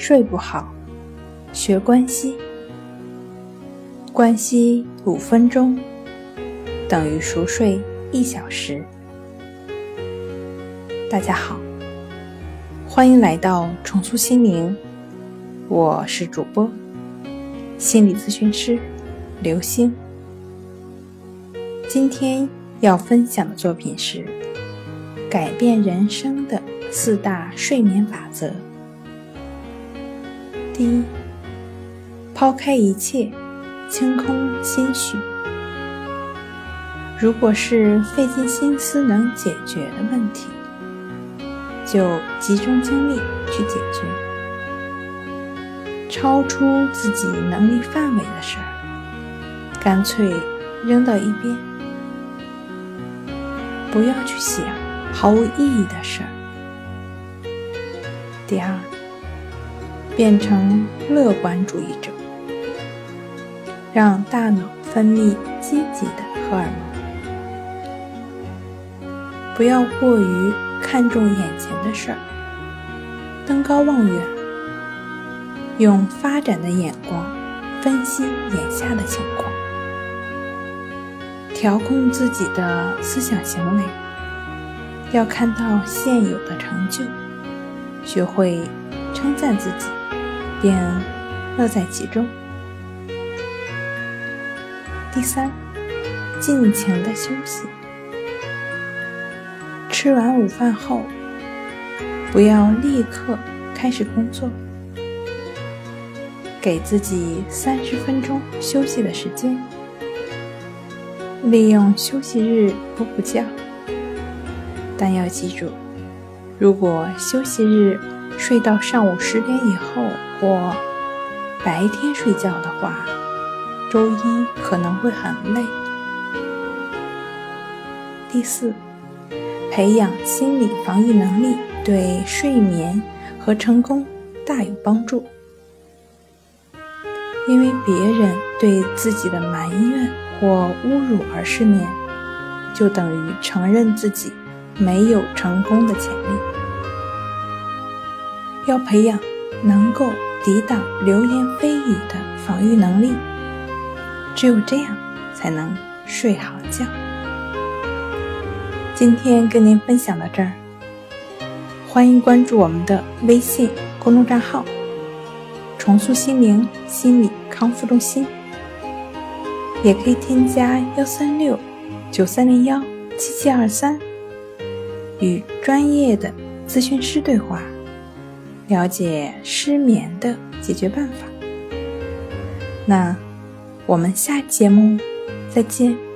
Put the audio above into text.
睡不好，学关息。关息五分钟等于熟睡一小时。大家好，欢迎来到重塑心灵，我是主播心理咨询师刘星。今天要分享的作品是改变人生的四大睡眠法则。第一，抛开一切。清空心绪。如果是费尽心思能解决的问题，就集中精力去解决；超出自己能力范围的事儿，干脆扔到一边。不要去想毫无意义的事儿。第二，变成乐观主义者。让大脑分泌积极的荷尔蒙，不要过于看重眼前的事儿，登高望远，用发展的眼光分析眼下的情况，调控自己的思想行为，要看到现有的成就，学会称赞自己，便乐在其中。第三，尽情的休息。吃完午饭后，不要立刻开始工作，给自己三十分钟休息的时间，利用休息日补补觉。但要记住，如果休息日睡到上午十点以后或白天睡觉的话，周一可能会很累。第四，培养心理防御能力对睡眠和成功大有帮助。因为别人对自己的埋怨或侮辱而失眠，就等于承认自己没有成功的潜力。要培养能够抵挡流言蜚语的防御能力。只有这样，才能睡好觉。今天跟您分享到这儿，欢迎关注我们的微信公众账号“重塑心灵心理康复中心”，也可以添加幺三六九三零幺七七二三，与专业的咨询师对话，了解失眠的解决办法。那。我们下节目再见。